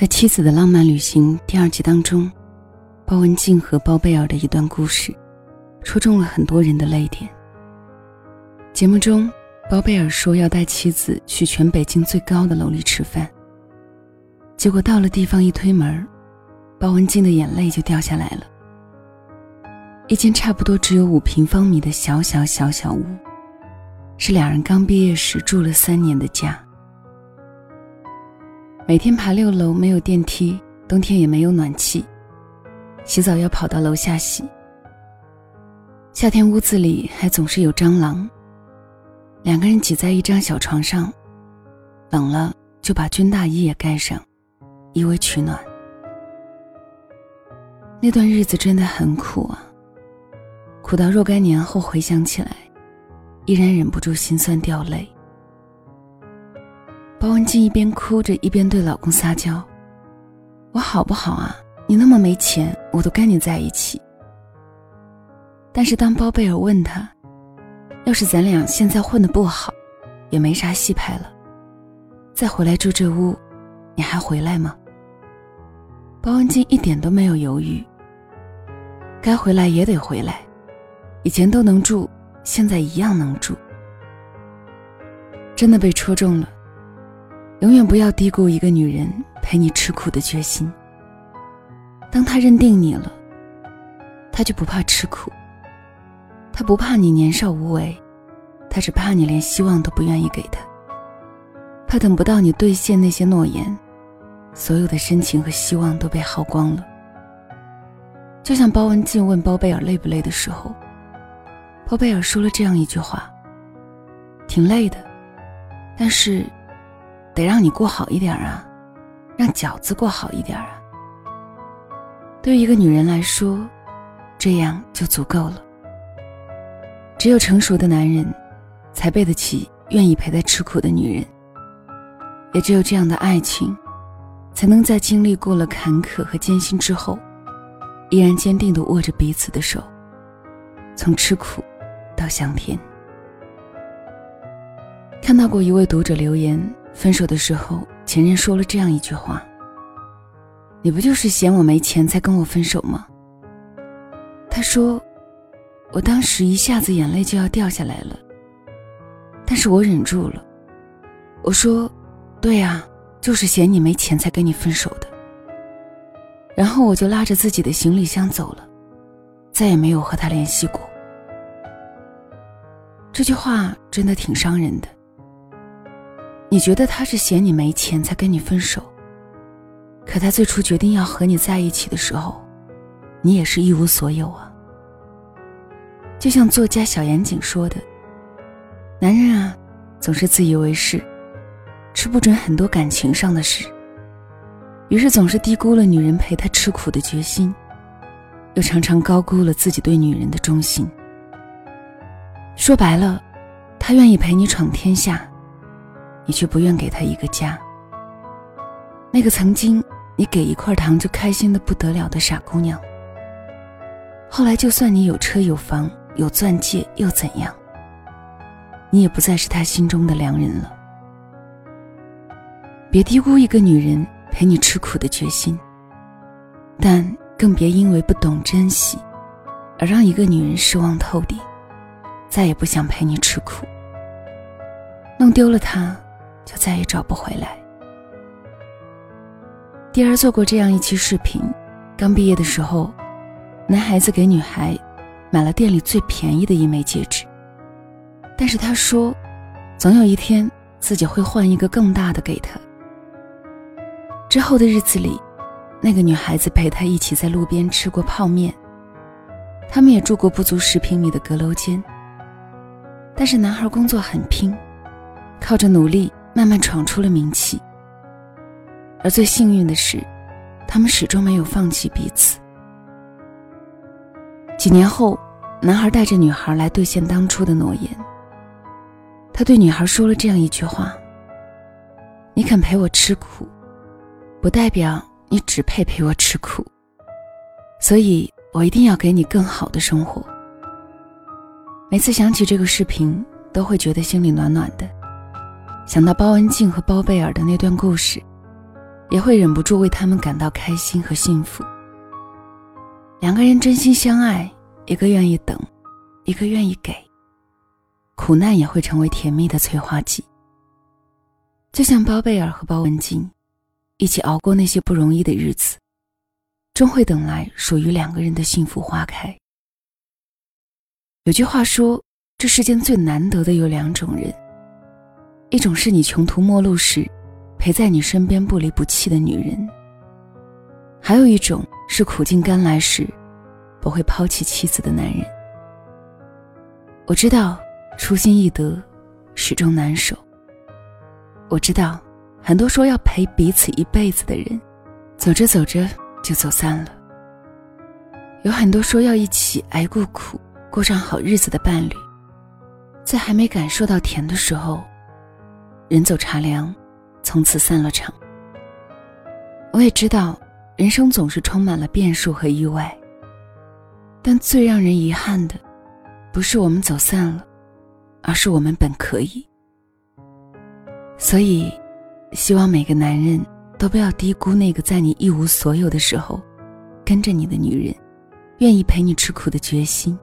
在《妻子的浪漫旅行》第二集当中，包文婧和包贝尔的一段故事，戳中了很多人的泪点。节目中，包贝尔说要带妻子去全北京最高的楼里吃饭，结果到了地方一推门，包文婧的眼泪就掉下来了。一间差不多只有五平方米的小小小小屋，是两人刚毕业时住了三年的家。每天爬六楼没有电梯，冬天也没有暖气，洗澡要跑到楼下洗。夏天屋子里还总是有蟑螂。两个人挤在一张小床上，冷了就把军大衣也盖上，以为取暖。那段日子真的很苦啊，苦到若干年后回想起来，依然忍不住心酸掉泪。包文婧一边哭着，一边对老公撒娇：“我好不好啊？你那么没钱，我都跟你在一起。”但是当包贝尔问他：“要是咱俩现在混的不好，也没啥戏拍了，再回来住这屋，你还回来吗？”包文婧一点都没有犹豫：“该回来也得回来，以前都能住，现在一样能住。”真的被戳中了。永远不要低估一个女人陪你吃苦的决心。当她认定你了，她就不怕吃苦。她不怕你年少无为，她只怕你连希望都不愿意给她。怕等不到你兑现那些诺言，所有的深情和希望都被耗光了。就像包文婧问包贝尔累不累的时候，包贝尔说了这样一句话：“挺累的，但是。”得让你过好一点啊，让饺子过好一点啊。对于一个女人来说，这样就足够了。只有成熟的男人，才背得起愿意陪他吃苦的女人。也只有这样的爱情，才能在经历过了坎坷和艰辛之后，依然坚定地握着彼此的手，从吃苦到香甜。看到过一位读者留言。分手的时候，前任说了这样一句话：“你不就是嫌我没钱才跟我分手吗？”他说：“我当时一下子眼泪就要掉下来了，但是我忍住了。我说：‘对呀，就是嫌你没钱才跟你分手的。’然后我就拉着自己的行李箱走了，再也没有和他联系过。”这句话真的挺伤人的。你觉得他是嫌你没钱才跟你分手，可他最初决定要和你在一起的时候，你也是一无所有啊。就像作家小严谨说的：“男人啊，总是自以为是，吃不准很多感情上的事，于是总是低估了女人陪他吃苦的决心，又常常高估了自己对女人的忠心。说白了，他愿意陪你闯天下。”你却不愿给他一个家。那个曾经你给一块糖就开心的不得了的傻姑娘，后来就算你有车有房有钻戒又怎样？你也不再是他心中的良人了。别低估一个女人陪你吃苦的决心，但更别因为不懂珍惜，而让一个女人失望透顶，再也不想陪你吃苦。弄丢了她。就再也找不回来。第二做过这样一期视频，刚毕业的时候，男孩子给女孩买了店里最便宜的一枚戒指，但是他说，总有一天自己会换一个更大的给她。之后的日子里，那个女孩子陪他一起在路边吃过泡面，他们也住过不足十平米的阁楼间。但是男孩工作很拼，靠着努力。慢慢闯出了名气，而最幸运的是，他们始终没有放弃彼此。几年后，男孩带着女孩来兑现当初的诺言。他对女孩说了这样一句话：“你肯陪我吃苦，不代表你只配陪我吃苦，所以我一定要给你更好的生活。”每次想起这个视频，都会觉得心里暖暖的。想到包文婧和包贝尔的那段故事，也会忍不住为他们感到开心和幸福。两个人真心相爱，一个愿意等，一个愿意给，苦难也会成为甜蜜的催化剂。就像包贝尔和包文婧，一起熬过那些不容易的日子，终会等来属于两个人的幸福花开。有句话说，这世间最难得的有两种人，一种是你穷途末路时，陪在你身边不离不弃的女人；还有一种是苦尽甘来时，不会抛弃妻子的男人。我知道，初心易得，始终难守。我知道，很多说要陪彼此一辈子的人，走着走着就走散了。有很多说要一起挨过苦、过上好日子的伴侣，在还没感受到甜的时候，人走茶凉，从此散了场。我也知道，人生总是充满了变数和意外，但最让人遗憾的，不是我们走散了，而是我们本可以。所以，希望每个男人都不要低估那个在你一无所有的时候，跟着你的女人，愿意陪你吃苦的决心。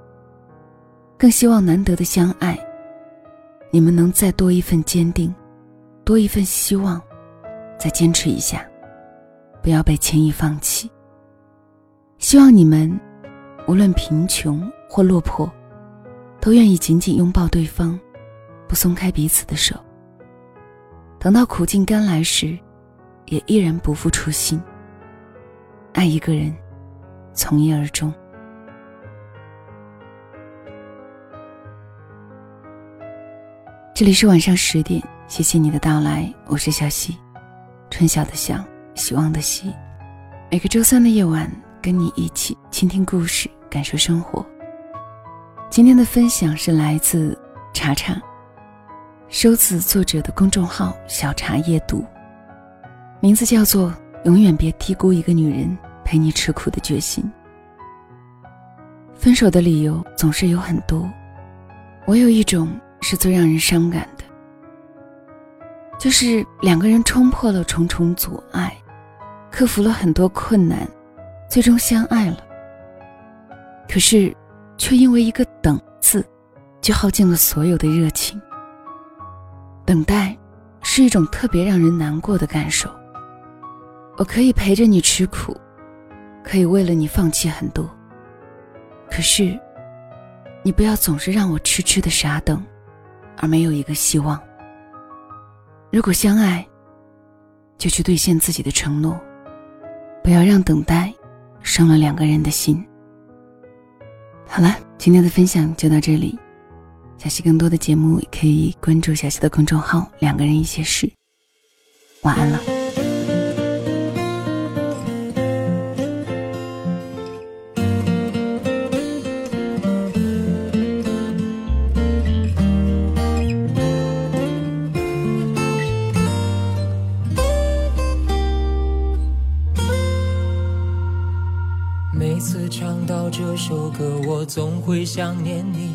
更希望难得的相爱，你们能再多一份坚定，多一份希望，再坚持一下，不要被轻易放弃。希望你们，无论贫穷或落魄，都愿意紧紧拥抱对方，不松开彼此的手。等到苦尽甘来时，也依然不负初心。爱一个人，从一而终。这里是晚上十点，谢谢你的到来，我是小溪，春晓的晓，希望的希。每个周三的夜晚，跟你一起倾听故事，感受生活。今天的分享是来自茶茶。收自作者的公众号“小茶夜读”，名字叫做“永远别低估一个女人陪你吃苦的决心”。分手的理由总是有很多，我有一种是最让人伤感，就是两个人冲破了重重阻碍，克服了很多困难，最终相爱了。可是，却因为一个“等”字，就耗尽了所有的热情。等待，是一种特别让人难过的感受。我可以陪着你吃苦，可以为了你放弃很多。可是，你不要总是让我痴痴的傻等，而没有一个希望。如果相爱，就去兑现自己的承诺，不要让等待伤了两个人的心。好了，今天的分享就到这里。小溪更多的节目可以关注小溪的公众号“两个人一些事”。晚安了。首歌，我总会想念你。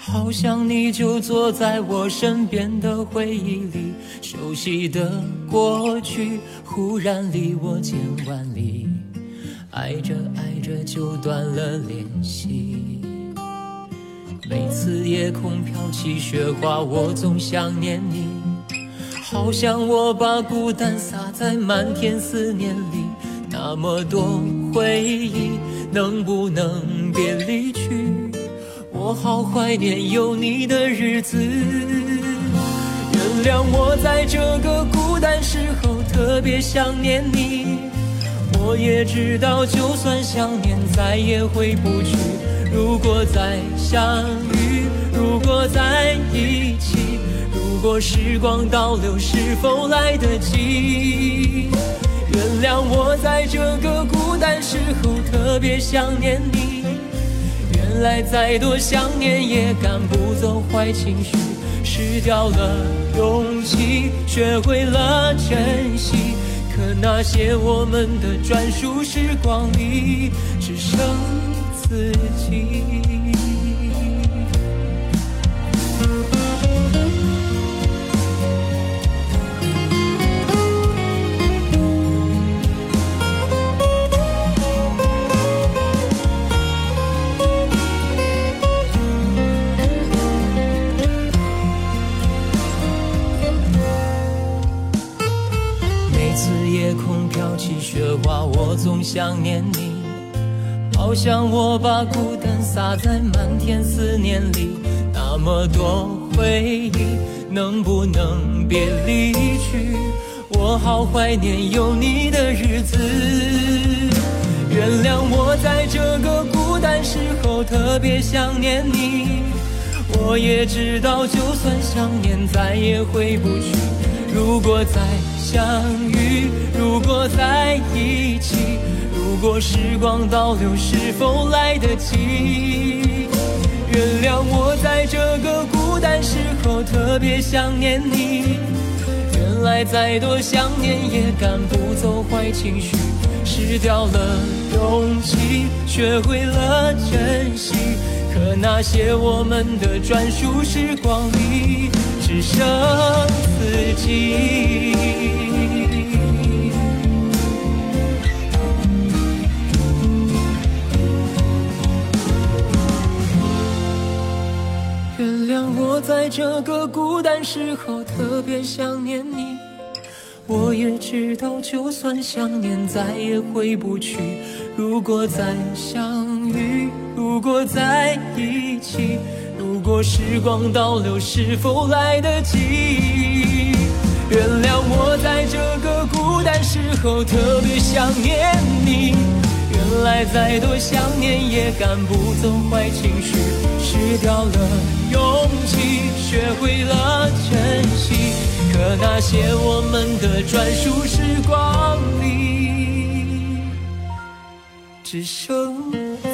好像你就坐在我身边的回忆里，熟悉的过去忽然离我千万里，爱着爱着就断了联系。每次夜空飘起雪花，我总想念你，好像我把孤单撒在漫天思念里，那么多回忆，能不能别离去？我好怀念有你的日子，原谅我在这个孤单时候特别想念你。我也知道，就算想念再也回不去。如果再相遇，如果在一起，如果时光倒流，是否来得及？原谅我在这个孤单时候特别想念你。原来再多想念也赶不走坏情绪，失掉了勇气，学会了珍惜。可那些我们的专属时光里，只剩自己。次夜空飘起雪花，我总想念你。好像我把孤单洒在漫天思念里，那么多回忆，能不能别离去？我好怀念有你的日子。原谅我在这个孤单时候特别想念你。我也知道，就算想念，再也回不去。如果再相遇，如果在一起，如果时光倒流，是否来得及？原谅我在这个孤单时候特别想念你。原来再多想念也赶不走坏情绪，失掉了勇气，学会了珍惜。可那些我们的专属时光里，只剩自己。原谅我在这个孤单时候特别想念你。我也知道，就算想念，再也回不去。如果再相遇，如果在一起，如果时光倒流，是否来得及？原谅我在这个孤单时候特别想念你。原来再多想念也赶不走坏情绪，失掉了勇气，学会了珍惜。可那些我们的专属时光里，只剩。